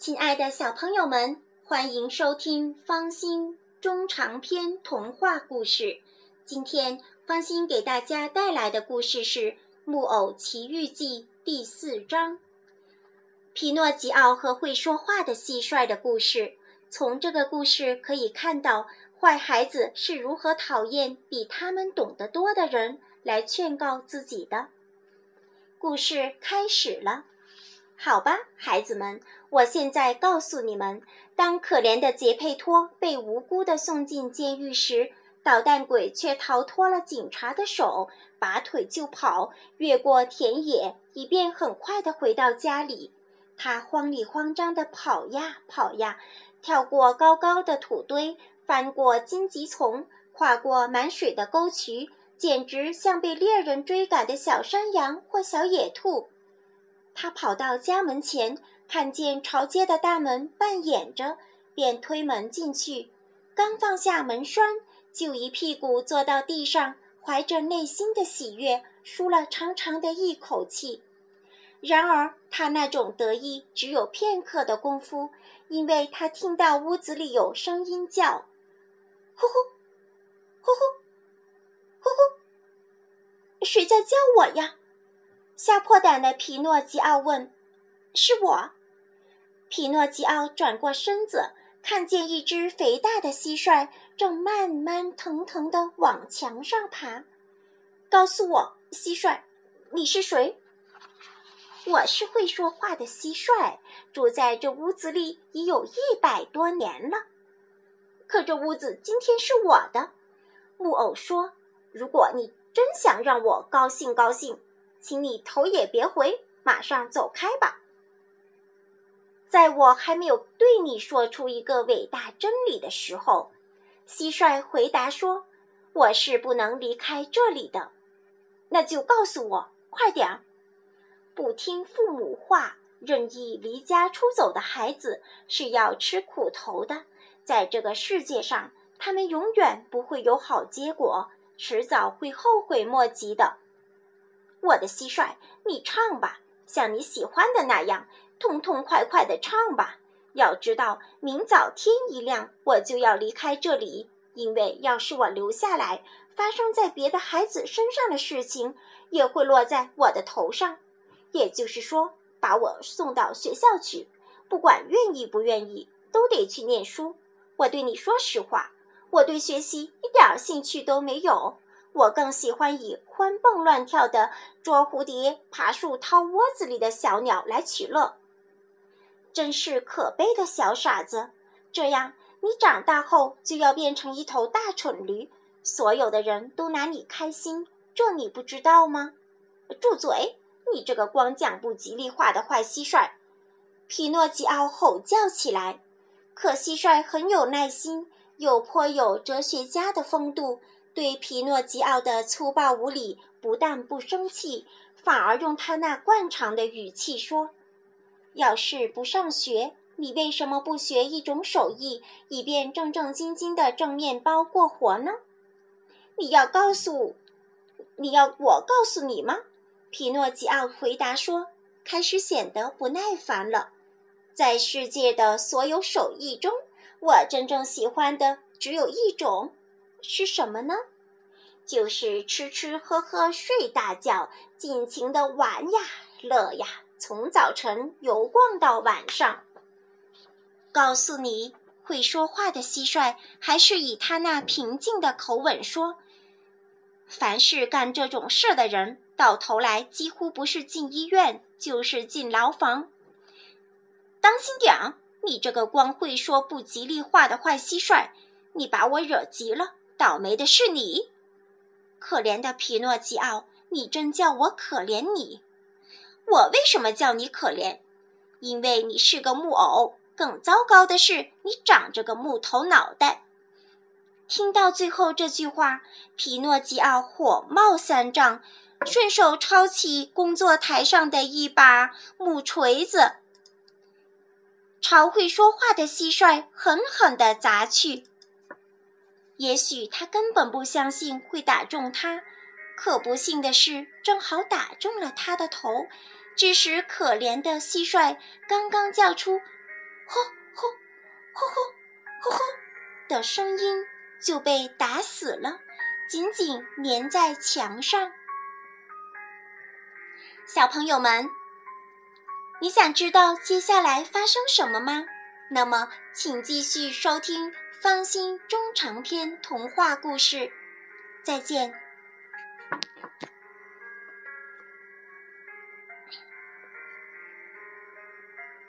亲爱的小朋友们，欢迎收听方心中长篇童话故事。今天方心给大家带来的故事是《木偶奇遇记》第四章《皮诺吉奥和会说话的蟋蟀》的故事。从这个故事可以看到，坏孩子是如何讨厌比他们懂得多的人来劝告自己的。故事开始了。好吧，孩子们，我现在告诉你们：当可怜的杰佩托被无辜地送进监狱时，捣蛋鬼却逃脱了警察的手，拔腿就跑，越过田野，以便很快地回到家里。他慌里慌张地跑呀跑呀，跳过高高的土堆，翻过荆棘丛，跨过满水的沟渠，简直像被猎人追赶的小山羊或小野兔。他跑到家门前，看见朝街的大门半掩着，便推门进去。刚放下门栓，就一屁股坐到地上，怀着内心的喜悦，舒了长长的一口气。然而，他那种得意只有片刻的功夫，因为他听到屋子里有声音叫：“呼呼，呼呼，呼呼，谁在叫我呀？”吓破胆的皮诺吉奥问：“是我？”皮诺吉奥转过身子，看见一只肥大的蟋蟀正慢慢腾腾地往墙上爬。“告诉我，蟋蟀，你是谁？”“我是会说话的蟋蟀，住在这屋子里已有一百多年了。可这屋子今天是我的。”木偶说：“如果你真想让我高兴高兴。”请你头也别回，马上走开吧！在我还没有对你说出一个伟大真理的时候，蟋蟀回答说：“我是不能离开这里的。”那就告诉我，快点儿！不听父母话、任意离家出走的孩子是要吃苦头的。在这个世界上，他们永远不会有好结果，迟早会后悔莫及的。我的蟋蟀，你唱吧，像你喜欢的那样，痛痛快快的唱吧。要知道，明早天一亮，我就要离开这里，因为要是我留下来，发生在别的孩子身上的事情，也会落在我的头上。也就是说，把我送到学校去，不管愿意不愿意，都得去念书。我对你说实话，我对学习一点兴趣都没有。我更喜欢以欢蹦乱跳的捉蝴蝶、爬树、掏窝子里的小鸟来取乐。真是可悲的小傻子！这样，你长大后就要变成一头大蠢驴，所有的人都拿你开心，这你不知道吗？住嘴！你这个光讲不吉利话的坏蟋蟀！皮诺吉奥吼叫起来。可蟋蟀很有耐心，又颇有哲学家的风度。对皮诺吉奥的粗暴无礼，不但不生气，反而用他那惯常的语气说：“要是不上学，你为什么不学一种手艺，以便正正经经的挣面包过活呢？你要告诉，你要我告诉你吗？”皮诺吉奥回答说，开始显得不耐烦了。在世界的所有手艺中，我真正喜欢的只有一种。是什么呢？就是吃吃喝喝睡大觉，尽情的玩呀乐呀，从早晨游逛到晚上。告诉你，会说话的蟋蟀还是以他那平静的口吻说：“凡是干这种事的人，到头来几乎不是进医院，就是进牢房。当心点儿，你这个光会说不吉利话的坏蟋蟀，你把我惹急了。”倒霉的是你，可怜的皮诺吉奥！你真叫我可怜你。我为什么叫你可怜？因为你是个木偶。更糟糕的是，你长着个木头脑袋。听到最后这句话，皮诺吉奥火冒三丈，顺手抄起工作台上的一把木锤子，朝会说话的蟋蟀狠狠地砸去。也许他根本不相信会打中他，可不幸的是，正好打中了他的头，致使可怜的蟋蟀刚刚叫出吼吼吼吼吼吼的声音就被打死了，紧紧粘在墙上。小朋友们，你想知道接下来发生什么吗？那么，请继续收听《芳心中长篇童话故事》，再见。